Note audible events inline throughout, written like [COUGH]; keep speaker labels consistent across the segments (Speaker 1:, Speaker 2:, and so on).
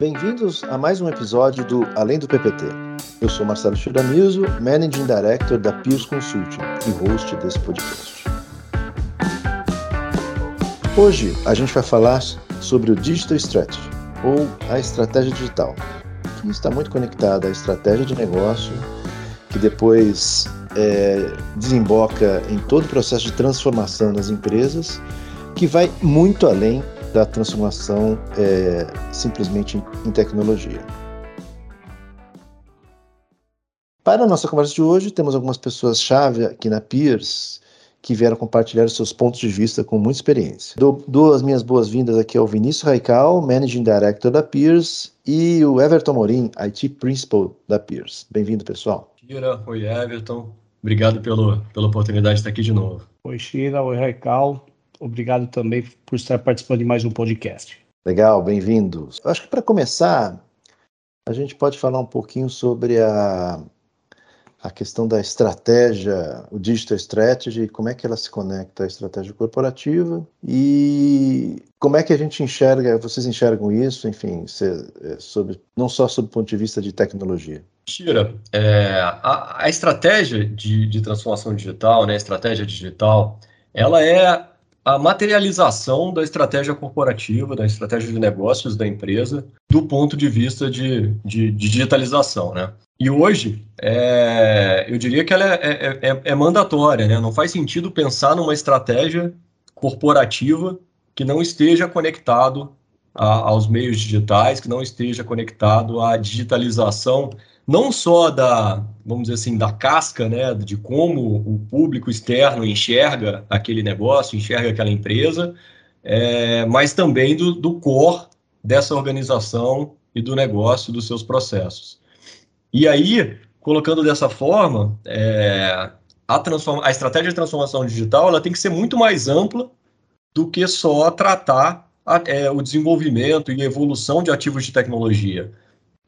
Speaker 1: Bem-vindos a mais um episódio do Além do PPT. Eu sou Marcelo Chiramiso, Managing Director da Pius Consulting e host desse podcast. Hoje a gente vai falar sobre o Digital Strategy, ou a estratégia digital, que está muito conectada à estratégia de negócio, que depois é, desemboca em todo o processo de transformação das empresas, que vai muito além da transformação é, simplesmente em tecnologia. Para a nossa conversa de hoje, temos algumas pessoas-chave aqui na Peers que vieram compartilhar seus pontos de vista com muita experiência. Dou, dou as minhas boas-vindas aqui ao Vinícius Raical, Managing Director da Peers, e o Everton Morim, IT Principal da Peers. Bem-vindo, pessoal.
Speaker 2: Shira, oi Everton, obrigado pelo, pela oportunidade de estar aqui de novo.
Speaker 3: Oi Shira, oi Raical, obrigado também por estar participando de mais um podcast.
Speaker 1: Legal, bem-vindos. Acho que para começar, a gente pode falar um pouquinho sobre a, a questão da estratégia, o digital strategy, como é que ela se conecta à estratégia corporativa e como é que a gente enxerga, vocês enxergam isso, enfim, é, sobre, não só sob o ponto de vista de tecnologia.
Speaker 2: Tira, é, a, a, estratégia de, de transformação digital, né, a estratégia digital, ela é a materialização da estratégia corporativa, da estratégia de negócios da empresa, do ponto de vista de, de, de digitalização, né? E hoje, é, eu diria que ela é, é, é, é, mandatória, né? Não faz sentido pensar numa estratégia corporativa que não esteja conectado a, aos meios digitais, que não esteja conectado à digitalização não só da, vamos dizer assim, da casca, né, de como o público externo enxerga aquele negócio, enxerga aquela empresa, é, mas também do, do core dessa organização e do negócio, dos seus processos. E aí, colocando dessa forma, é, a, a estratégia de transformação digital ela tem que ser muito mais ampla do que só tratar a, é, o desenvolvimento e evolução de ativos de tecnologia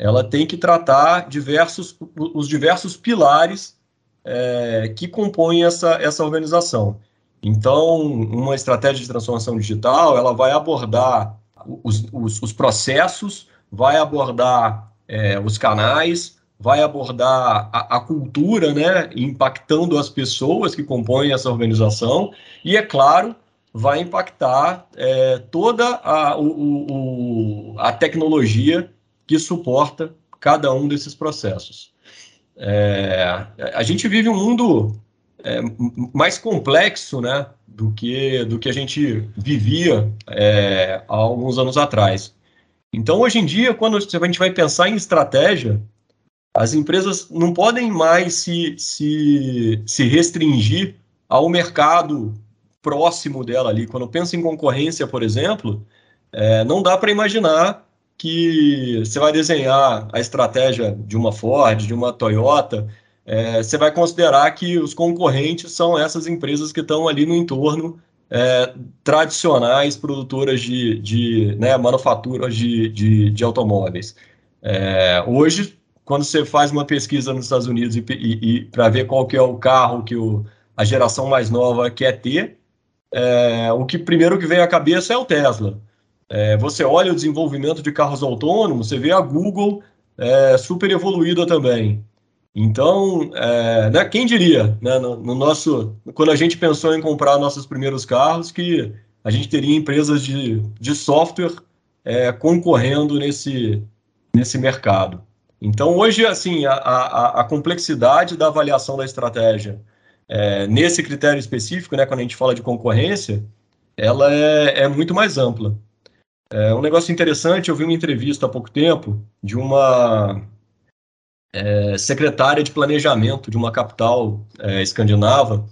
Speaker 2: ela tem que tratar diversos, os diversos pilares é, que compõem essa, essa organização. Então, uma estratégia de transformação digital, ela vai abordar os, os, os processos, vai abordar é, os canais, vai abordar a, a, cultura, né, impactando as pessoas que compõem essa organização, e, é claro, vai impactar é, toda a, o, o, a tecnologia que suporta cada um desses processos. É, a gente vive um mundo é, mais complexo né, do, que, do que a gente vivia é, há alguns anos atrás. Então, hoje em dia, quando a gente vai pensar em estratégia, as empresas não podem mais se, se, se restringir ao mercado próximo dela ali. Quando pensa em concorrência, por exemplo, é, não dá para imaginar que você vai desenhar a estratégia de uma Ford, de uma Toyota, é, você vai considerar que os concorrentes são essas empresas que estão ali no entorno é, tradicionais produtoras de, de né, manufaturas de, de, de automóveis. É, hoje, quando você faz uma pesquisa nos Estados Unidos e, e, e para ver qual que é o carro que o, a geração mais nova quer ter, é, o que primeiro que vem à cabeça é o Tesla. É, você olha o desenvolvimento de carros autônomos, você vê a Google é, super evoluída também. Então, é, né, quem diria, né, no, no, nosso, quando a gente pensou em comprar nossos primeiros carros, que a gente teria empresas de, de software é, concorrendo nesse, nesse mercado. Então, hoje, assim, a, a, a complexidade da avaliação da estratégia é, nesse critério específico, né, quando a gente fala de concorrência, ela é, é muito mais ampla. É um negócio interessante, eu vi uma entrevista há pouco tempo de uma é, secretária de planejamento de uma capital é, escandinava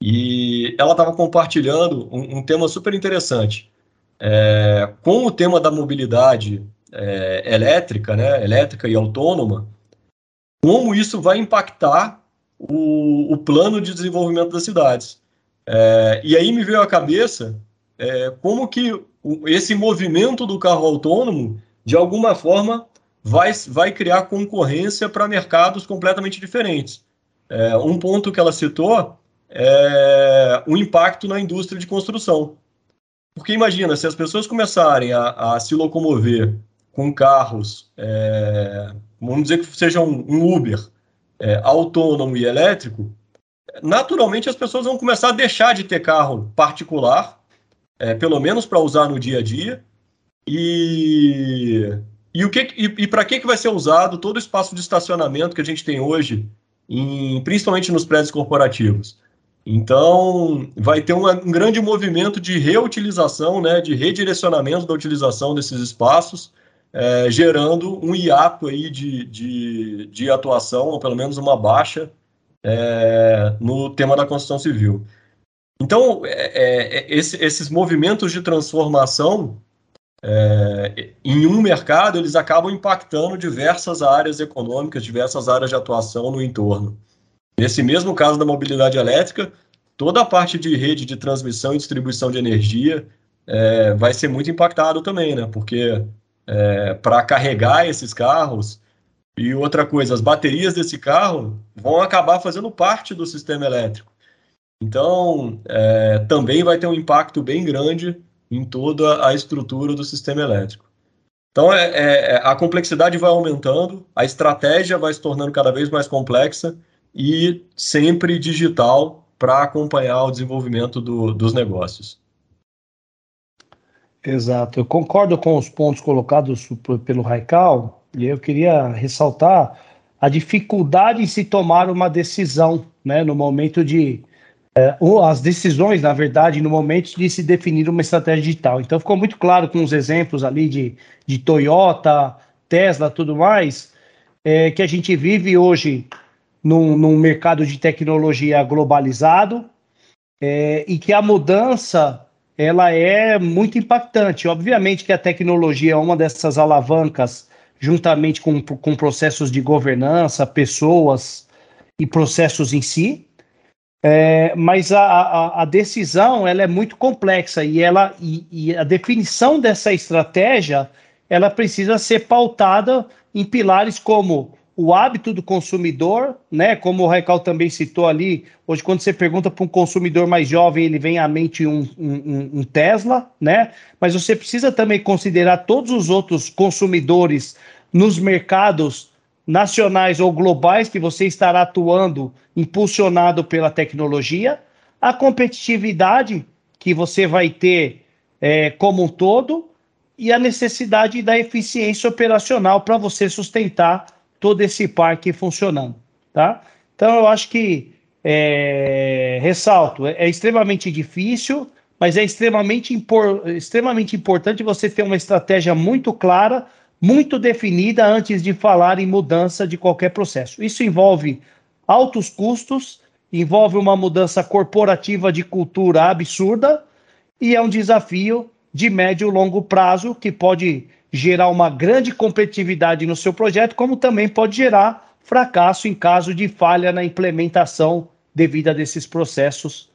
Speaker 2: e ela estava compartilhando um, um, tema super interessante. É, com o tema da mobilidade é, elétrica, né, elétrica e autônoma, como isso vai impactar o, o plano de desenvolvimento das cidades. É, e aí me veio à cabeça é, como que esse movimento do carro autônomo, de alguma forma, vai, vai criar concorrência para mercados completamente diferentes. É, um ponto que ela citou é o impacto na indústria de construção. Porque imagina, se as pessoas começarem a, a se locomover com carros, é, vamos dizer que seja um, um Uber é, autônomo e elétrico, naturalmente as pessoas vão começar a deixar de ter carro particular, é, pelo menos para usar no dia a dia, e, e, o que, e, e para que, que vai ser usado todo o espaço de estacionamento que a gente tem hoje, em, principalmente nos prédios corporativos? Então, vai ter um, um grande movimento de reutilização, né, de redirecionamento da utilização desses espaços, é, gerando um hiato aí de, de, de, atuação, ou pelo menos uma baixa é, no tema da construção civil. Então, é, é esse, esses movimentos de transformação é, em um mercado, eles acabam impactando diversas áreas econômicas, diversas áreas de atuação no entorno. Nesse mesmo caso da mobilidade elétrica, toda a parte de rede de transmissão e distribuição de energia é, vai ser muito impactado também, né? Porque é, para carregar esses carros e outra coisa, as baterias desse carro vão acabar fazendo parte do sistema elétrico. Então, é, também vai ter um impacto bem grande em toda a estrutura do sistema elétrico. Então, é, é, é a complexidade vai aumentando, a estratégia vai se tornando cada vez mais complexa e sempre digital para acompanhar o desenvolvimento do, dos negócios.
Speaker 3: Exato, eu concordo com os pontos colocados pelo Raical e eu queria ressaltar a dificuldade em se tomar uma decisão, né, no momento de é, as decisões, na verdade, no momento de se definir uma estratégia digital. Então ficou muito claro com os exemplos ali de, de Toyota, Tesla, tudo mais, é, que a gente vive hoje num, num mercado de tecnologia globalizado é, e que a mudança ela é muito impactante. Obviamente que a tecnologia é uma dessas alavancas, juntamente com, com processos de governança, pessoas e processos em si. É, mas a, a, a, decisão ela é muito complexa e ela e, e, a definição dessa estratégia ela precisa ser pautada em pilares como o hábito do consumidor, né? Como o Recal também citou ali, hoje quando você pergunta para um consumidor mais jovem, ele vem à mente um, um, um, Tesla, né? Mas você precisa também considerar todos os outros consumidores nos mercados nacionais ou globais que você estará atuando, impulsionado pela tecnologia, a competitividade que você vai ter é, como um todo e a necessidade da eficiência operacional para você sustentar todo esse parque funcionando, tá? Então eu acho que é, ressalto, é, é, extremamente difícil, mas é extremamente, impor, extremamente importante você ter uma estratégia muito clara, muito definida antes de falar em mudança de qualquer processo. Isso envolve altos custos, envolve uma mudança corporativa de cultura absurda e é um desafio de médio e longo prazo que pode gerar uma grande competitividade no seu projeto, como também pode gerar fracasso em caso de falha na implementação devido a desses processos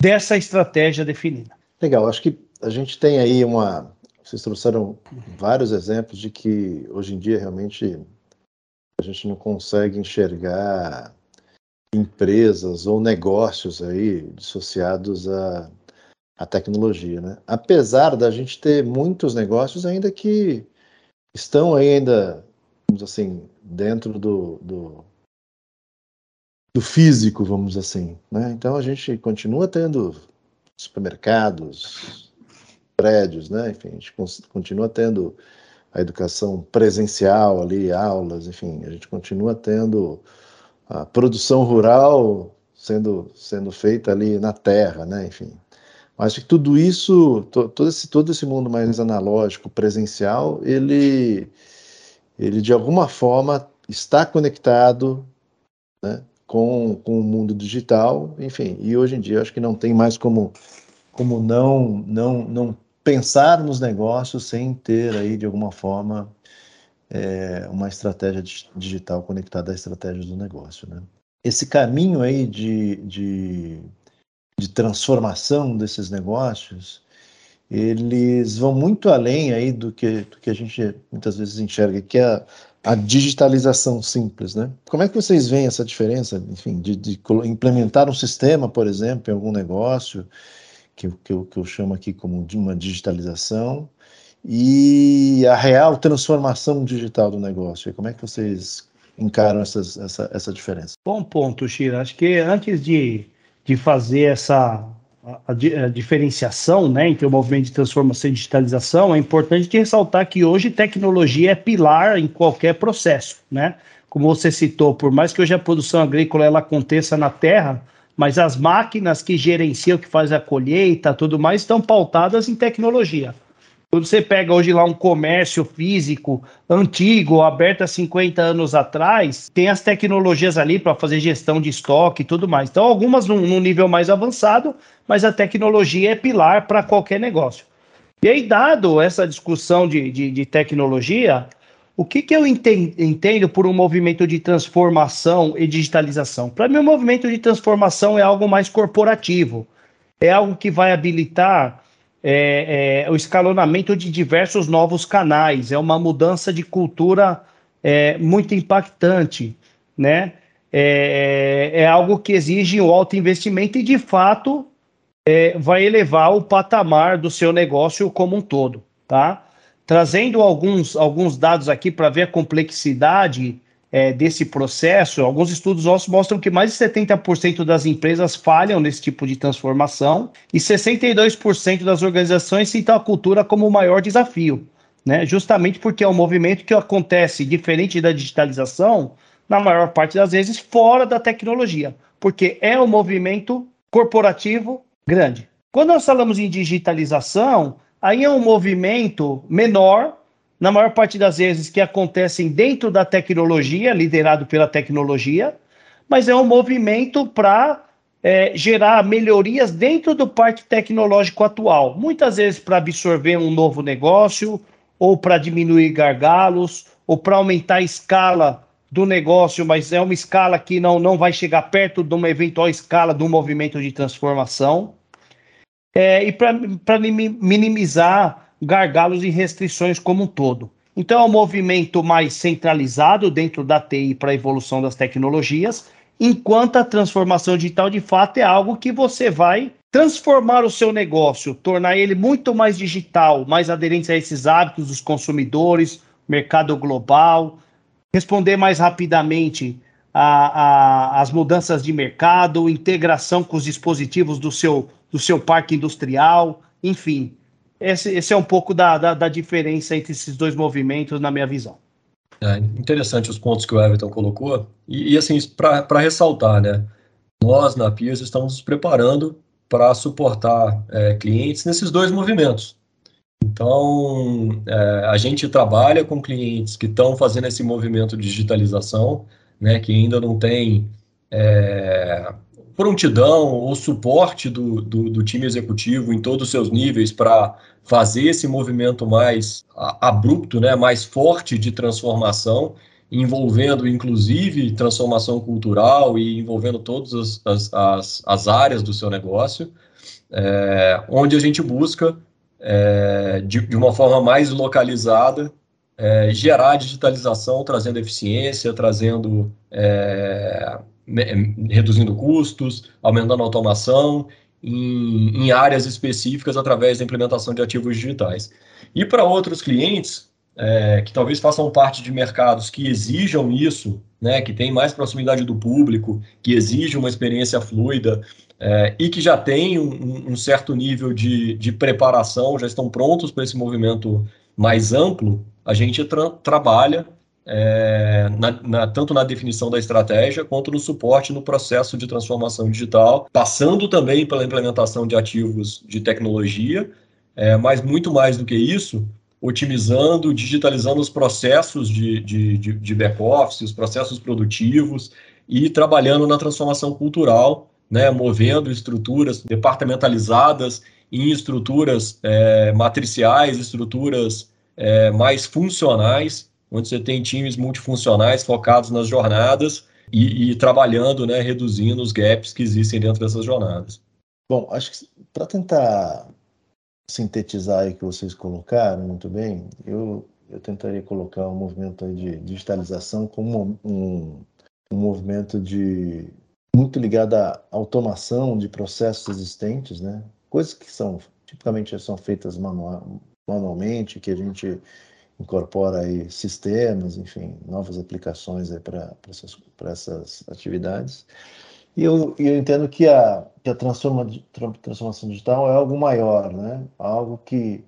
Speaker 3: dessa estratégia definida.
Speaker 1: Legal, acho que a gente tem aí uma. Vocês trouxeram vários exemplos de que hoje em dia realmente a gente não consegue enxergar empresas ou negócios aí associados a a tecnologia, né? Apesar da gente ter muitos negócios ainda que estão ainda, vamos assim, dentro do, do, do físico, vamos assim, né? Então a gente continua tendo supermercados, prédios, né? Enfim, a gente continua tendo a educação presencial ali, aulas, enfim, a gente continua tendo a produção rural sendo sendo feita ali na terra, né? Enfim, Acho que tudo isso, todo esse, todo esse mundo mais analógico, presencial, ele, ele de alguma forma está conectado né, com, com o mundo digital, enfim, e hoje em dia acho que não tem mais como, como não, não, não pensar nos negócios sem ter aí de alguma forma é, uma estratégia digital conectada à estratégia do negócio, né? Esse caminho aí de, de de transformação desses negócios, eles vão muito além aí do que, do que a gente muitas vezes enxerga, que é a, a digitalização simples, né? Como é que vocês veem essa diferença, enfim, de, de implementar um sistema, por exemplo, em algum negócio, que, que, eu, que eu chamo aqui como de uma digitalização, e a real transformação digital do negócio. Como é que vocês encaram essas, essa, essa diferença?
Speaker 3: Bom ponto, Shira. Acho que antes de, de fazer essa a, a, diferenciação né, entre o movimento de transformação e digitalização, é importante ressaltar que hoje tecnologia é pilar em qualquer processo. Né? Como você citou, por mais que hoje a produção agrícola ela aconteça na terra, mas as máquinas que gerenciam, que fazem a colheita, tudo mais, estão pautadas em tecnologia. Quando você pega hoje lá um comércio físico antigo, aberto há 50 anos atrás, tem as tecnologias ali para fazer gestão de estoque e tudo mais. Então, algumas num, num nível mais avançado, mas a tecnologia é pilar para qualquer negócio. E aí, dado essa discussão de, de, de tecnologia, o que, que eu entendo por um movimento de transformação e digitalização? Para mim, o um movimento de transformação é algo mais corporativo, é algo que vai habilitar é, é, o escalonamento de diversos novos canais, é uma mudança de cultura é, muito impactante, né? É, é, algo que exige um alto investimento e, de fato, é, vai elevar o patamar do seu negócio como um todo, tá? Trazendo alguns, alguns dados aqui para ver a complexidade é, desse processo, alguns estudos nossos mostram que mais de 70% das empresas falham nesse tipo de transformação e 62% das organizações citam a cultura como o maior desafio, né? justamente porque é um movimento que acontece diferente da digitalização, na maior parte das vezes, fora da tecnologia, porque é um movimento corporativo grande. Quando nós falamos em digitalização, aí é um movimento menor, na maior parte das vezes, que acontecem dentro da tecnologia, liderado pela tecnologia, mas é um movimento para é, gerar melhorias dentro do parque tecnológico atual. Muitas vezes para absorver um novo negócio, ou para diminuir gargalos, ou para aumentar a escala do negócio, mas é uma escala que não, não vai chegar perto de uma eventual escala do movimento de transformação. É, e para minimizar gargalos e restrições como um todo. Então, é um movimento mais centralizado dentro da TI para a evolução das tecnologias, enquanto a transformação digital, de fato, é algo que você vai transformar o seu negócio, tornar ele muito mais digital, mais aderente a esses hábitos dos consumidores, mercado global, responder mais rapidamente às mudanças de mercado, integração com os dispositivos do seu, do seu parque industrial, enfim, esse, esse é um pouco da, da, da, diferença entre esses dois movimentos, na minha visão.
Speaker 2: É interessante os pontos que o Everton colocou. E, e assim, para ressaltar, né? Nós, na PIAS, estamos nos preparando para suportar é, clientes nesses dois movimentos. Então, é, a gente trabalha com clientes que estão fazendo esse movimento de digitalização, né, que ainda não tem é, prontidão ou suporte do, do, do, time executivo em todos os seus níveis para fazer esse movimento mais abrupto, né, mais forte de transformação, envolvendo inclusive transformação cultural e envolvendo todas as, as, as áreas do seu negócio, é, onde a gente busca, é, de, de, uma forma mais localizada, é, gerar digitalização, trazendo eficiência, trazendo é, reduzindo custos, aumentando automação em, em, áreas específicas através da implementação de ativos digitais. E para outros clientes, é, que talvez façam parte de mercados que exijam isso, né, que tem mais proximidade do público, que exijam uma experiência fluida é, e que já têm um, um certo nível de, de, preparação, já estão prontos para esse movimento mais amplo, a gente tra trabalha é, na, na, tanto na definição da estratégia quanto no suporte no processo de transformação digital, passando também pela implementação de ativos de tecnologia, é, mas muito mais do que isso, otimizando, digitalizando os processos de, de, de, de back-office, os processos produtivos e trabalhando na transformação cultural, né, movendo estruturas departamentalizadas em estruturas é, matriciais, estruturas é, mais funcionais onde você tem times multifuncionais focados nas jornadas e, e trabalhando, né, reduzindo os gaps que existem dentro dessas jornadas.
Speaker 1: Bom, acho que para tentar sintetizar aí que vocês colocaram muito bem, eu, eu tentaria colocar um movimento de digitalização como um, um movimento de muito ligado à automação de processos existentes, né? Coisas que são tipicamente são feitas manual, manualmente, que a gente incorpora aí sistemas, enfim, novas aplicações para essas, essas atividades. E eu, eu entendo que a, que a transforma, transformação digital é algo maior, né? algo que,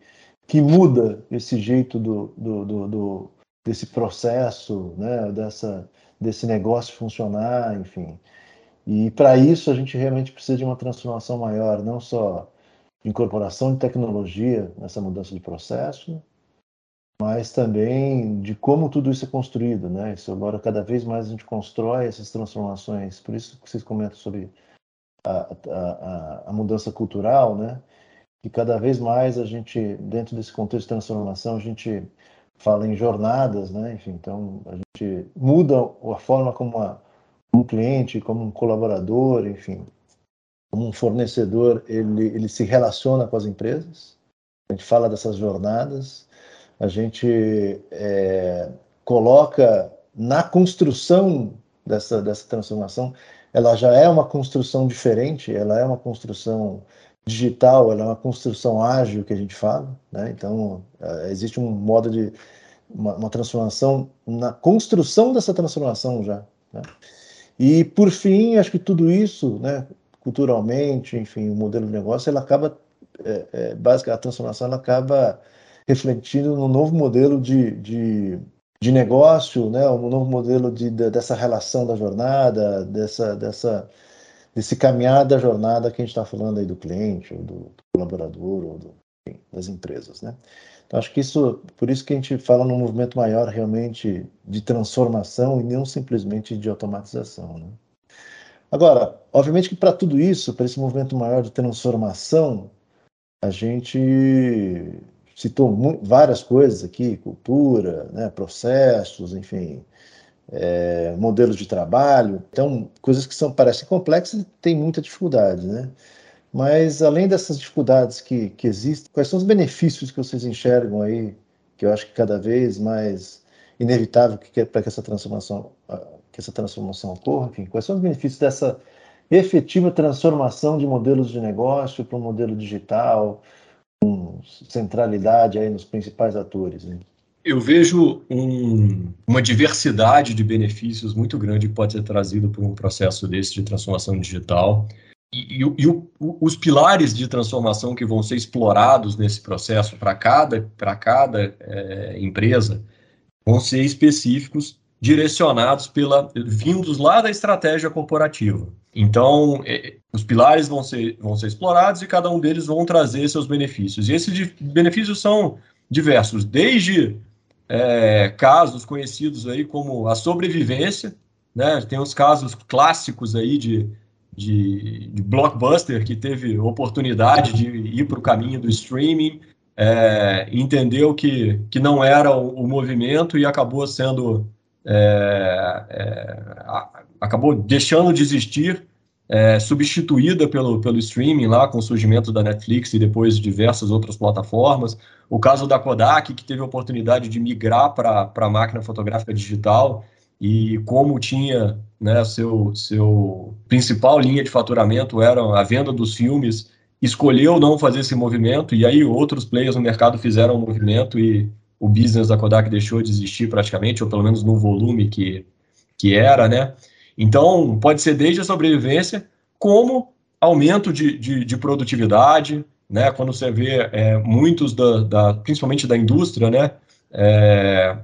Speaker 1: que muda esse jeito do, do, do, do desse processo, né? dessa, desse negócio funcionar, enfim. E para isso a gente realmente precisa de uma transformação maior, não só incorporação de tecnologia nessa mudança de processo, mas também de como tudo isso é construído, né? Isso agora cada vez mais a gente constrói essas transformações. Por isso que vocês comentam sobre a, a, a mudança cultural, né? E cada vez mais a gente, dentro desse contexto de transformação, a gente fala em jornadas, né? Enfim, então a gente muda a forma como um cliente, como um colaborador, enfim, como um fornecedor, ele, ele se relaciona com as empresas. A gente fala dessas jornadas a gente é, coloca na construção dessa, dessa transformação, ela já é uma construção diferente, ela é uma construção digital, ela é uma construção ágil que a gente fala, né? Então, é, existe um modo de uma, uma, transformação na construção dessa transformação já. Né? E por fim, acho que tudo isso, né, culturalmente, enfim, o modelo de negócio, ela acaba, é, é, basicamente, a transformação ela acaba refletindo no novo modelo de, de, de negócio, né, um novo modelo de, de, dessa relação da jornada, dessa, dessa, desse caminhar da jornada que a gente está falando aí do cliente, ou do colaborador, ou do, enfim, das empresas. Né? Então, acho que isso, por isso que a gente fala num movimento maior realmente de transformação e não simplesmente de automatização. Né? Agora, obviamente que para tudo isso, para esse movimento maior de transformação, a gente citou várias coisas aqui, cultura, né, processos, enfim, é, modelos de trabalho. Então, coisas que são parecem complexas e tem muita dificuldade, né? Mas, além dessas dificuldades que, que existem, quais são os benefícios que vocês enxergam aí, que eu acho que cada vez mais inevitável que para que essa transformação que essa transformação ocorra, enfim, quais são os benefícios dessa efetiva transformação de modelos de negócio para um modelo digital, com centralidade aí nos principais atores. Né?
Speaker 2: Eu vejo um, uma diversidade de benefícios muito grande que pode ser trazido por um processo desse de transformação digital. E, e, e o, os pilares de transformação que vão ser explorados nesse processo para cada, cada é, empresa vão ser específicos, direcionados pela vindos lá da estratégia corporativa. Então, é, os pilares vão ser, vão ser explorados e cada um deles vão trazer seus benefícios. E esses benefícios são diversos, desde é, casos conhecidos aí como a sobrevivência, né? tem os casos clássicos aí de, de, de blockbuster que teve oportunidade de ir para o caminho do streaming, é, entendeu que, que não era o, o movimento e acabou sendo é, é, acabou deixando de existir, é, substituída pelo, pelo streaming lá com o surgimento da Netflix e depois diversas outras plataformas. O caso da Kodak, que teve a oportunidade de migrar para a máquina fotográfica digital e como tinha né, seu, seu principal linha de faturamento era a venda dos filmes, escolheu não fazer esse movimento e aí outros players no mercado fizeram o um movimento e o business da Kodak deixou de existir praticamente, ou pelo menos no volume que, que era, né? Então, pode ser desde a sobrevivência, como aumento de, de, de produtividade, né? Quando você vê é, muitos, da, da, principalmente da indústria, né? É,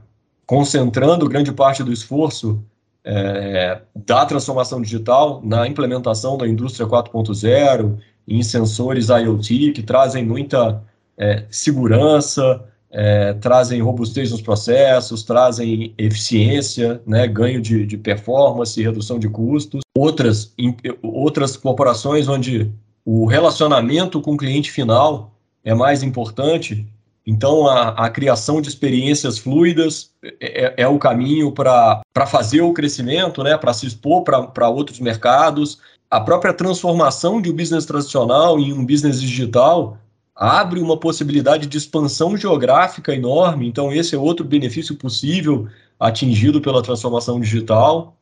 Speaker 2: concentrando grande parte do esforço é, da transformação digital na implementação da indústria 4.0, em sensores IoT, que trazem muita é, segurança, é, trazem robustez nos processos, trazem eficiência, né, ganho de, de performance, redução de custos. Outras, em, outras corporações onde o relacionamento com o cliente final é mais importante, então a, a criação de experiências fluidas é, é, é o caminho para fazer o crescimento, né, para se expor para outros mercados. A própria transformação de um business tradicional em um business digital abre uma possibilidade de expansão geográfica enorme, então esse é outro benefício possível atingido pela transformação digital.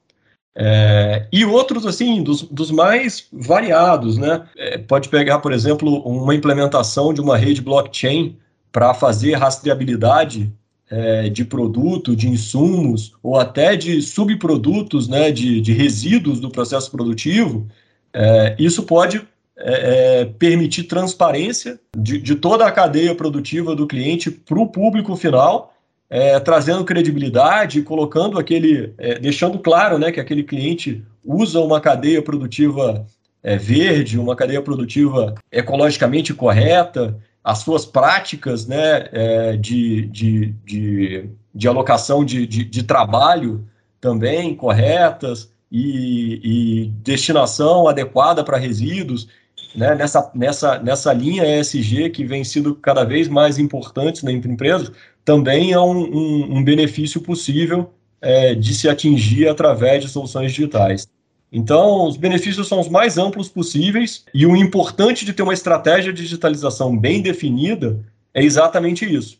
Speaker 2: É, e outros, assim, dos, dos mais variados, né? É, pode pegar, por exemplo, uma implementação de uma rede blockchain para fazer rastreabilidade é, de produto, de insumos ou até de subprodutos, né, de, de resíduos do processo produtivo, é, isso pode é, é permitir transparência de, de, toda a cadeia produtiva do cliente para o público final, é, trazendo credibilidade, colocando aquele, é, deixando claro, né, que aquele cliente usa uma cadeia produtiva verde, uma cadeia produtiva ecologicamente correta, as suas práticas né, é, de, de, de, de, alocação de, de, de, trabalho também corretas e, e destinação adequada para resíduos, né, nessa, nessa, nessa linha ESG que vem sido cada vez mais importante na empresa, também é um, um, um benefício possível é, de se atingir através de soluções digitais. Então, os benefícios são os mais amplos possíveis e o importante de ter uma estratégia de digitalização bem definida é exatamente isso.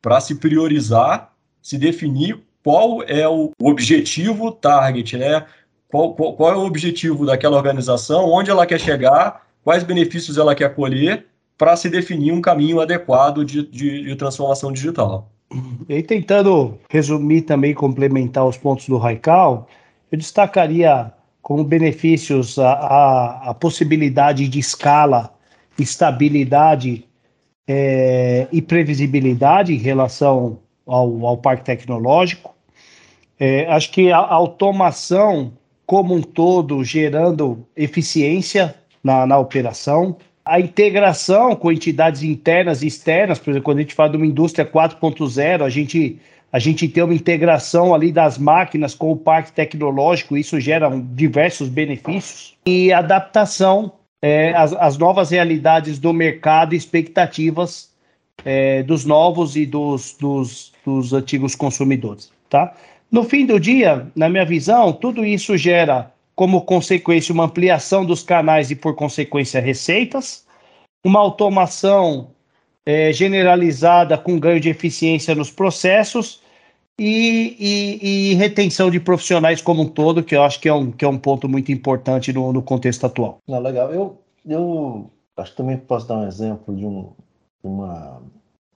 Speaker 2: Para se priorizar, se definir qual é o objetivo target, né? Qual, qual, qual é o objetivo daquela organização, onde ela quer chegar, quais benefícios ela quer colher, para se definir um caminho adequado de, de, de transformação digital.
Speaker 3: E tentando resumir também, complementar os pontos do Raical, eu destacaria como benefícios a, a, a possibilidade de escala, estabilidade é, e previsibilidade em relação ao, ao parque tecnológico. É, acho que a, a automação como um todo gerando eficiência na, na operação, a integração com entidades internas e externas, por exemplo, quando a gente fala de uma indústria 4.0, a gente a gente tem uma integração ali das máquinas com o parque tecnológico, isso gera diversos benefícios, e adaptação é, às, às, novas realidades do mercado e expectativas é, dos novos e dos, dos, dos antigos consumidores. Tá? No fim do dia, na minha visão, tudo isso gera como consequência uma ampliação dos canais e, por consequência, receitas, uma automação é, generalizada com ganho de eficiência nos processos e, e, e, retenção de profissionais como um todo, que eu acho que é um, que é um ponto muito importante no, no contexto atual.
Speaker 1: Não, legal. Eu, eu acho que também posso dar um exemplo de um, uma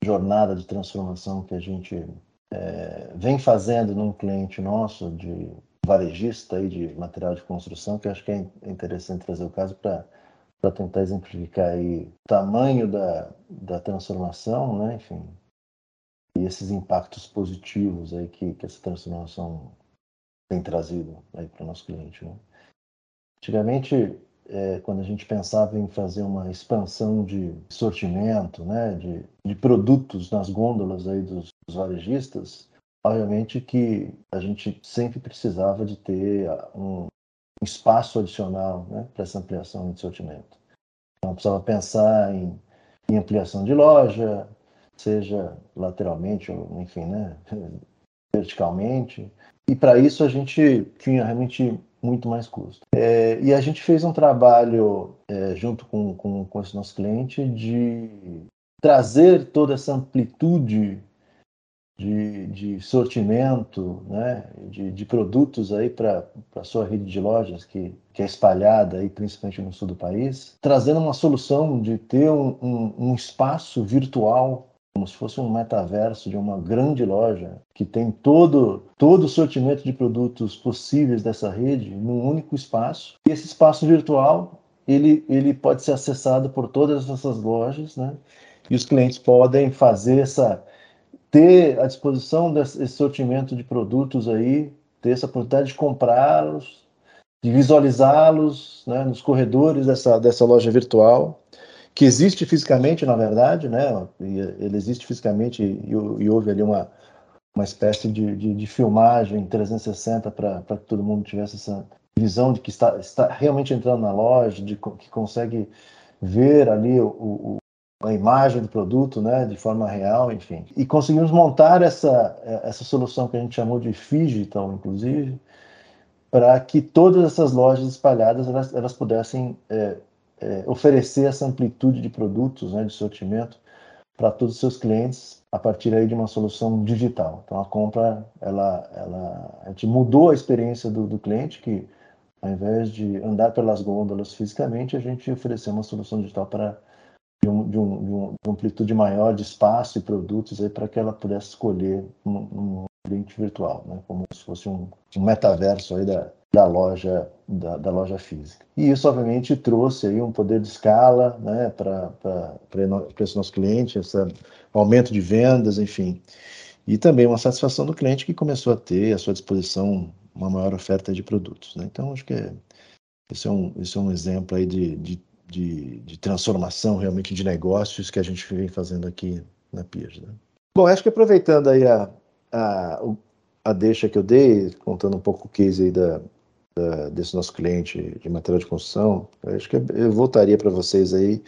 Speaker 1: jornada de transformação que a gente é, vem fazendo num cliente nosso de varejista aí de material de construção, que acho que é interessante trazer o caso para para tentar exemplificar aí o tamanho da, da transformação, né? Enfim, e esses impactos positivos aí que, que essa transformação tem trazido aí para o nosso cliente, né? Antigamente, é, quando a gente pensava em fazer uma expansão de sortimento, né, de, de produtos nas gôndolas aí dos, dos varejistas, obviamente que a gente sempre precisava de ter um, espaço adicional né, para essa ampliação de sortimento. Então, precisava pensar em, em, ampliação de loja, seja lateralmente ou, enfim, né, [LAUGHS] verticalmente. E para isso a gente tinha realmente muito mais custo. É, e a gente fez um trabalho é, junto com, com, com esse nosso cliente de trazer toda essa amplitude de, de sortimento, né, de, de produtos aí para a sua rede de lojas que, que é espalhada aí principalmente no sul do país, trazendo uma solução de ter um, um, um espaço virtual como se fosse um metaverso de uma grande loja que tem todo todo o sortimento de produtos possíveis dessa rede num único espaço. E esse espaço virtual ele ele pode ser acessado por todas essas lojas, né? E os clientes podem fazer essa ter à disposição desse sortimento de produtos aí, ter essa oportunidade de comprá-los, de visualizá-los né, nos corredores dessa, dessa loja virtual, que existe fisicamente, na verdade, né? Ele existe fisicamente e, e houve ali uma, uma espécie de, de, de filmagem 360 para que todo mundo tivesse essa visão de que está, está realmente entrando na loja, de que consegue ver ali o, o, a imagem do produto, né, de forma real, enfim. E conseguimos montar essa, essa solução que a gente chamou de Digital, inclusive, para que todas essas lojas espalhadas elas, elas pudessem é, é, oferecer essa amplitude de produtos, né, de sortimento para todos os seus clientes a partir aí de uma solução digital. Então a compra, ela, ela, a gente mudou a experiência do, do cliente que ao invés de andar pelas gôndolas fisicamente, a gente ofereceu uma solução digital para de, um, de, um, de uma amplitude maior de espaço e produtos para que ela pudesse escolher um, um ambiente virtual, né? como se fosse um, um metaverso aí da, da loja da, da, loja física. E isso, obviamente, trouxe aí um poder de escala né, para esse nosso cliente, esse aumento de vendas, enfim. E também uma satisfação do cliente que começou a ter à sua disposição uma maior oferta de produtos. Né? Então, acho que é, esse, é um, esse é um exemplo aí de, de, de, de, transformação realmente de negócios que a gente vem fazendo aqui na Piers. Né? Bom, acho que aproveitando aí a, a, a deixa que eu dei, contando um pouco o case aí da, da, desse nosso cliente de material de construção, acho que eu voltaria para vocês aí,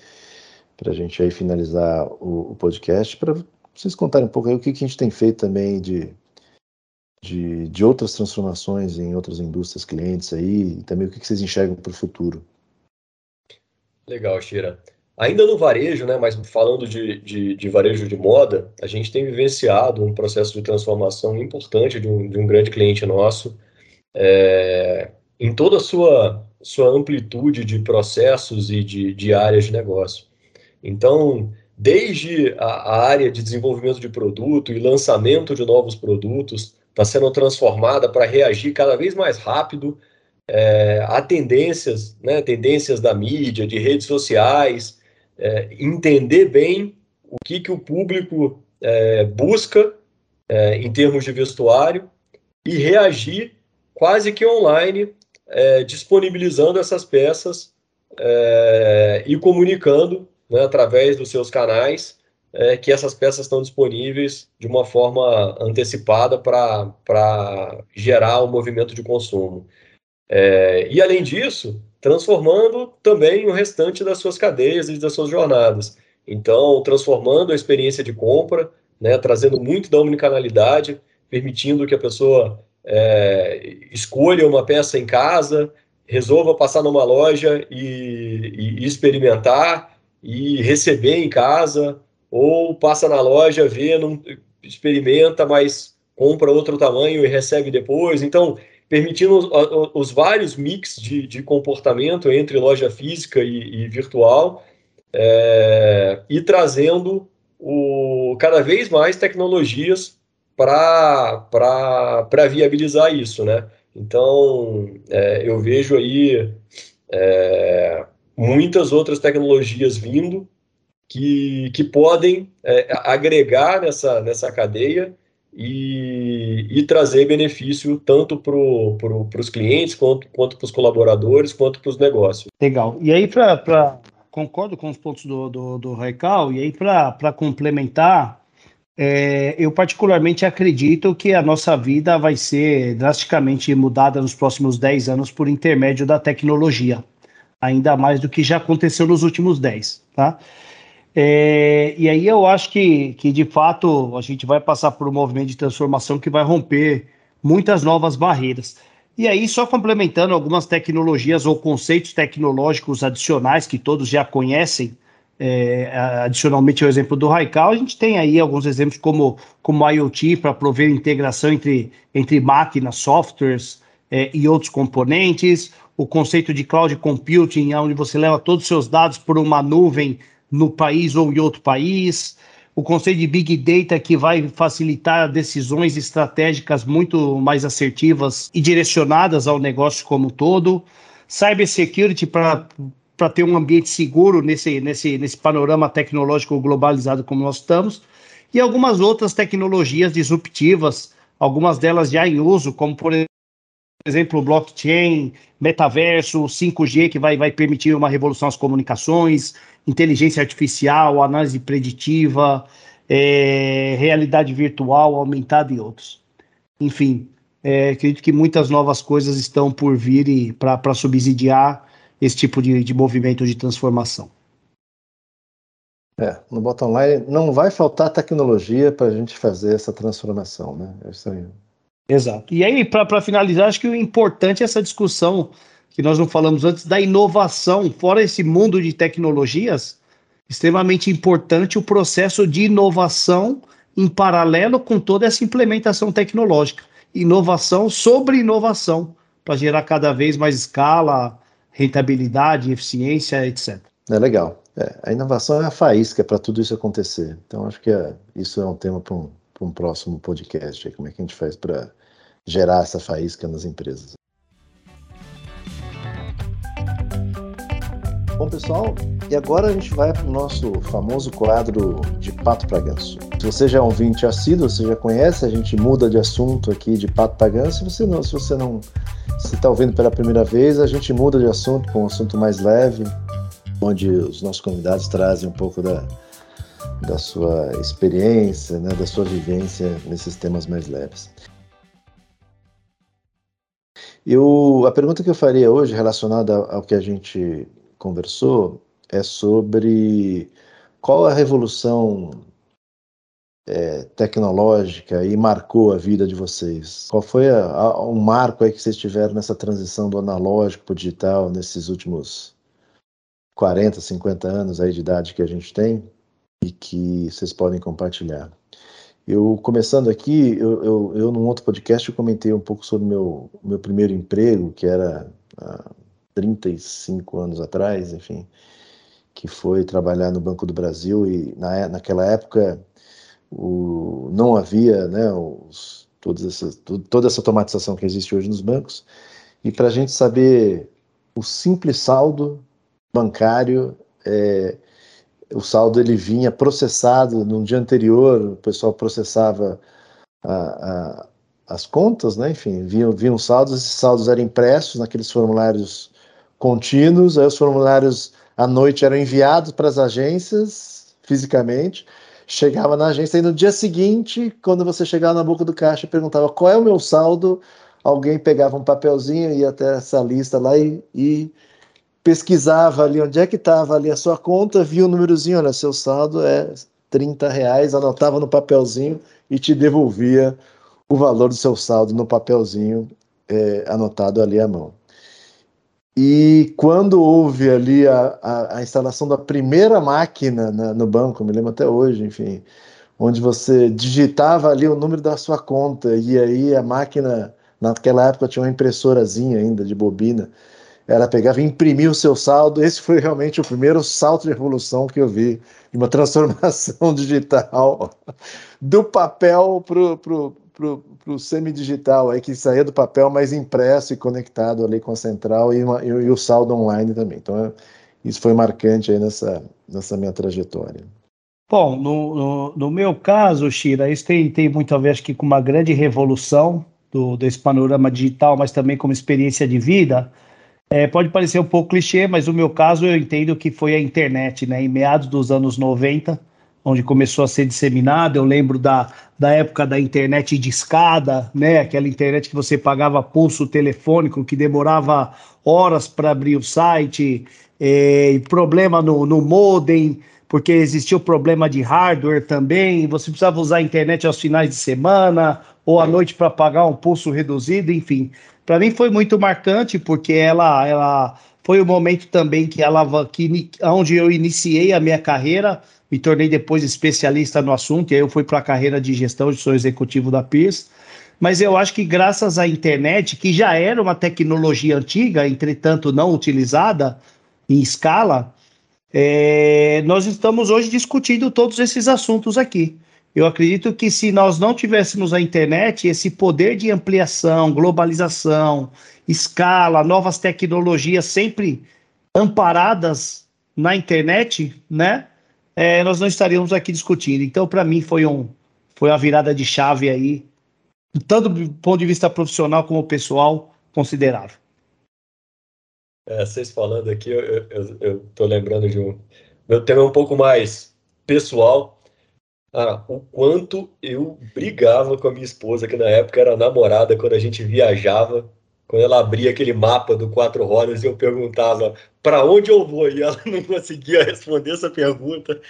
Speaker 1: para a gente aí finalizar o, o podcast, para vocês contarem um pouco aí o que, que a gente tem feito também de, de, de outras transformações em outras indústrias clientes aí, e também o que, que vocês enxergam para o futuro.
Speaker 2: Legal, Shira. Ainda no varejo, né, mas falando de, de, de, varejo de moda, a gente tem vivenciado um processo de transformação importante de um, de um grande cliente nosso, é, em toda a sua, sua amplitude de processos e de, de áreas de negócio. Então, desde a, a área de desenvolvimento de produto e lançamento de novos produtos, está sendo transformada para reagir cada vez mais rápido é, tendências, né, tendências da mídia, de redes sociais, é, entender bem o que, que o público é, busca é, em termos de vestuário e reagir quase que online, é, disponibilizando essas peças é, e comunicando né, através dos seus canais que essas peças estão disponíveis de uma forma antecipada para gerar o um movimento de consumo. É, e além disso, transformando também o restante das suas cadeias e das suas jornadas. Então, transformando a experiência de compra, né, trazendo muito da omnicanalidade, permitindo que a pessoa é, escolha uma peça em casa, resolva passar numa loja e, e, experimentar e receber em casa, ou passa na loja, vê, não, experimenta, mas compra outro tamanho e recebe depois. Então, permitindo os, os vários mix de, de, comportamento entre loja física e, e virtual é, e trazendo o, cada vez mais tecnologias para viabilizar isso, né? Então, é, eu vejo aí é, muitas outras tecnologias vindo que, que podem é, agregar nessa, nessa cadeia e, e trazer benefício tanto para pro, os clientes, quanto, quanto para os colaboradores, quanto para os negócios.
Speaker 3: Legal. E aí, para concordo com os pontos do, do, do Raical, e aí para complementar, é, eu particularmente acredito que a nossa vida vai ser drasticamente mudada nos próximos 10 anos por intermédio da tecnologia, ainda mais do que já aconteceu nos últimos 10, tá? É, e aí eu acho que, que, de fato, a gente vai passar por um movimento de transformação que vai romper muitas novas barreiras. E aí, só complementando algumas tecnologias ou conceitos tecnológicos adicionais que todos já conhecem, é, adicionalmente ao exemplo do Raikal, a gente tem aí alguns exemplos como, como IoT para prover integração entre, entre máquinas, softwares é, e outros componentes, o conceito de cloud computing, onde você leva todos os seus dados por uma nuvem no país ou em outro país, o conceito de Big Data que vai facilitar decisões estratégicas muito mais assertivas e direcionadas ao negócio como um todo, Cybersecurity para para ter um ambiente seguro nesse, nesse, nesse panorama tecnológico globalizado como nós estamos, e algumas outras tecnologias disruptivas, algumas delas já em uso, como por exemplo, blockchain, metaverso, 5G, que vai, vai permitir uma revolução às comunicações, inteligência artificial, análise preditiva, é, realidade virtual aumentada e outros. Enfim, é, acredito que muitas novas coisas estão por vir para subsidiar esse tipo de, de movimento de transformação.
Speaker 1: É, no bottom line não vai faltar tecnologia para a gente fazer essa transformação, né? É isso aí.
Speaker 3: Exato. E aí, para finalizar, acho que o importante é essa discussão que nós não falamos antes da inovação, fora esse mundo de tecnologias, extremamente importante o processo de inovação em paralelo com toda essa implementação tecnológica. Inovação sobre inovação, para gerar cada vez mais escala, rentabilidade, eficiência, etc.
Speaker 1: É legal. É, a inovação é a faísca para tudo isso acontecer. Então, acho que é, isso é um tema para um, um, próximo podcast. Como é que a gente faz para gerar essa faísca nas empresas? Bom, pessoal, e agora a gente vai para o nosso famoso quadro de pato para ganso. Se você já é um ouvinte assíduo, você já conhece, a gente muda de assunto aqui de pato para ganso. Se você não, se você não está ouvindo pela primeira vez, a gente muda de assunto para um assunto mais leve, onde os nossos convidados trazem um pouco da, da sua experiência, né, da sua vivência nesses temas mais leves. Eu, a pergunta que eu faria hoje, relacionada ao que a gente conversou é sobre qual a revolução é, tecnológica e marcou a vida de vocês? Qual foi a, a, um marco aí que vocês tiveram nessa transição do analógico para o digital nesses últimos 40, 50 anos aí de idade que a gente tem e que vocês podem compartilhar? Eu, começando aqui, eu, eu, eu num outro podcast eu comentei um pouco sobre meu meu primeiro emprego, que era 35 anos atrás, enfim, que foi trabalhar no Banco do Brasil e na, naquela época o, não havia né, os, todas essas, toda essa automatização que existe hoje nos bancos e para a gente saber o simples saldo bancário, é, o saldo ele vinha processado no dia anterior, o pessoal processava a, a, as contas, né? enfim, vinham, vinham saldos, esses saldos eram impressos naqueles formulários contínuos, aí os formulários à noite eram enviados para as agências fisicamente, chegava na agência e no dia seguinte, quando você chegava na boca do caixa e perguntava qual é o meu saldo, alguém pegava um papelzinho, ia até essa lista lá e, e pesquisava ali onde é que estava ali a sua conta, via o númerozinho, olha, seu saldo é 30 reais, anotava no papelzinho e te devolvia o valor do seu saldo no papelzinho é, anotado ali à mão. E quando houve ali a, a, a instalação da primeira máquina na, no banco, me lembro até hoje, enfim, onde você digitava ali o número da sua conta e aí a máquina, naquela época tinha uma impressorazinha ainda de bobina, ela pegava e imprimia o seu saldo. Esse foi realmente o primeiro salto de revolução que eu vi, uma [LAUGHS] transformação digital do papel para o semidigital aí que saía do papel mais impresso e conectado ali com a central e, uma, e, e o saldo online também. Então é, isso foi marcante aí nessa, nessa minha trajetória.
Speaker 3: Bom, no, no, no, meu caso, Shira, isso tem, tem muito a ver acho que com uma grande revolução do, desse panorama digital, mas também como experiência de vida. É, pode parecer um pouco clichê, mas no meu caso eu entendo que foi a internet, né? Em meados dos anos 90, onde começou a ser disseminado. Eu lembro da, da época da internet de escada, né? Aquela internet que você pagava pulso telefônico, que demorava horas para abrir o site, é, problema no, no modem, porque existia o problema de hardware também. Você precisava usar a internet aos finais de semana ou à noite para pagar um pulso reduzido, enfim. Para mim foi muito marcante porque ela, ela foi o momento também que ela que onde eu iniciei a minha carreira me tornei depois especialista no assunto, e aí eu fui para a carreira de gestão, sou executivo da PIRS. Mas eu acho que graças à internet, que já era uma tecnologia antiga, entretanto não utilizada em escala, é, nós estamos hoje discutindo todos esses assuntos aqui. Eu acredito que se nós não tivéssemos a internet, esse poder de ampliação, globalização, escala, novas tecnologias sempre amparadas na internet, né? é, nós não estaríamos aqui discutindo. Então, para mim, foi, um, foi uma virada de chave aí, tanto do ponto de vista profissional como pessoal, considerável.
Speaker 2: É, vocês falando aqui, eu estou lembrando de um. Meu tema é um pouco mais pessoal. Ah, o quanto eu brigava com a minha esposa, que na época era namorada, quando a gente viajava quando ela abria aquele mapa do quatro rodas e eu perguntava para onde eu vou? E ela [LAUGHS] não conseguia responder essa pergunta.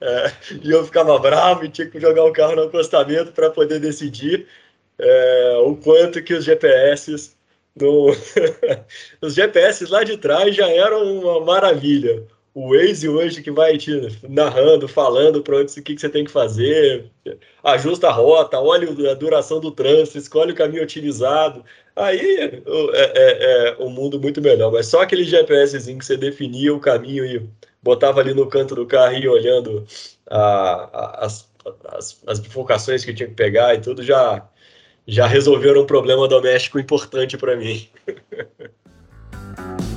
Speaker 2: É, e eu ficava bravo e tinha que jogar o carro no acostamento para poder decidir é, o quanto que os GPS [LAUGHS] os GPS lá de trás já eram uma maravilha o Waze hoje que vai te narrando, falando para onde o que, que você tem que fazer, ajusta a rota, olha a duração do trânsito, escolhe o caminho otimizado. Aí é, é, é um mundo muito melhor. Mas só aquele GPSzinho que você definia o caminho e botava ali no canto do carro e olhando a, a, as, as, as bifurcações que tinha que pegar e tudo já, já resolveram um problema doméstico importante para mim. [LAUGHS]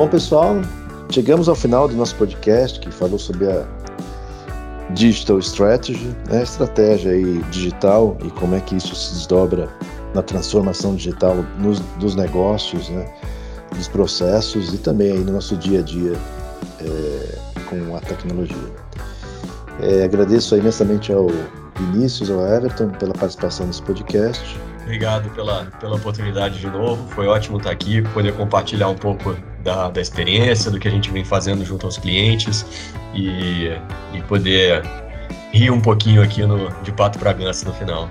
Speaker 1: Bom, pessoal, chegamos ao final do nosso podcast que falou sobre a Digital Strategy, né, estratégia aí digital e como é que isso se desdobra na transformação digital nos, dos negócios, né, dos processos e também aí no nosso dia a dia é, com a tecnologia. É, agradeço imensamente ao Vinícius, ao Everton pela participação nesse podcast.
Speaker 2: Obrigado pela, pela oportunidade de novo. Foi ótimo estar aqui, poder compartilhar um pouco da, da experiência, do que a gente vem fazendo junto aos clientes e, e poder rir um pouquinho aqui no, de Pato Bragança no final.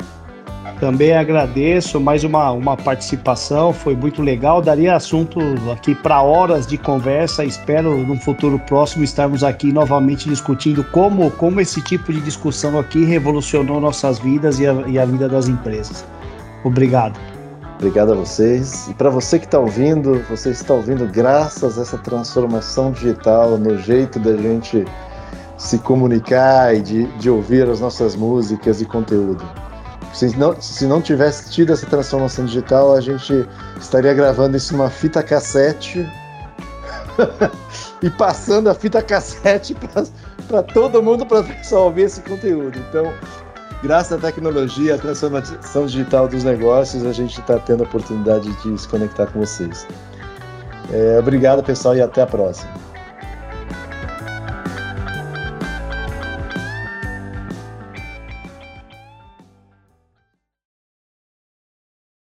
Speaker 3: Também agradeço mais uma, uma participação, foi muito legal. Daria assunto aqui para horas de conversa. Espero no futuro próximo estarmos aqui novamente discutindo como, como esse tipo de discussão aqui revolucionou nossas vidas e a, e a vida das empresas. Obrigado.
Speaker 1: Obrigado a vocês. E para você que está ouvindo, você está ouvindo graças a essa transformação digital no jeito da gente se comunicar e de, de ouvir as nossas músicas e conteúdo. Se não, se não tivesse tido essa transformação digital, a gente estaria gravando isso numa fita cassete [LAUGHS] e passando a fita cassete para todo mundo para só ouvir esse conteúdo. Então, graças à tecnologia, à transformação digital dos negócios, a gente está tendo a oportunidade de se conectar com vocês. É, obrigado, pessoal, e até a próxima.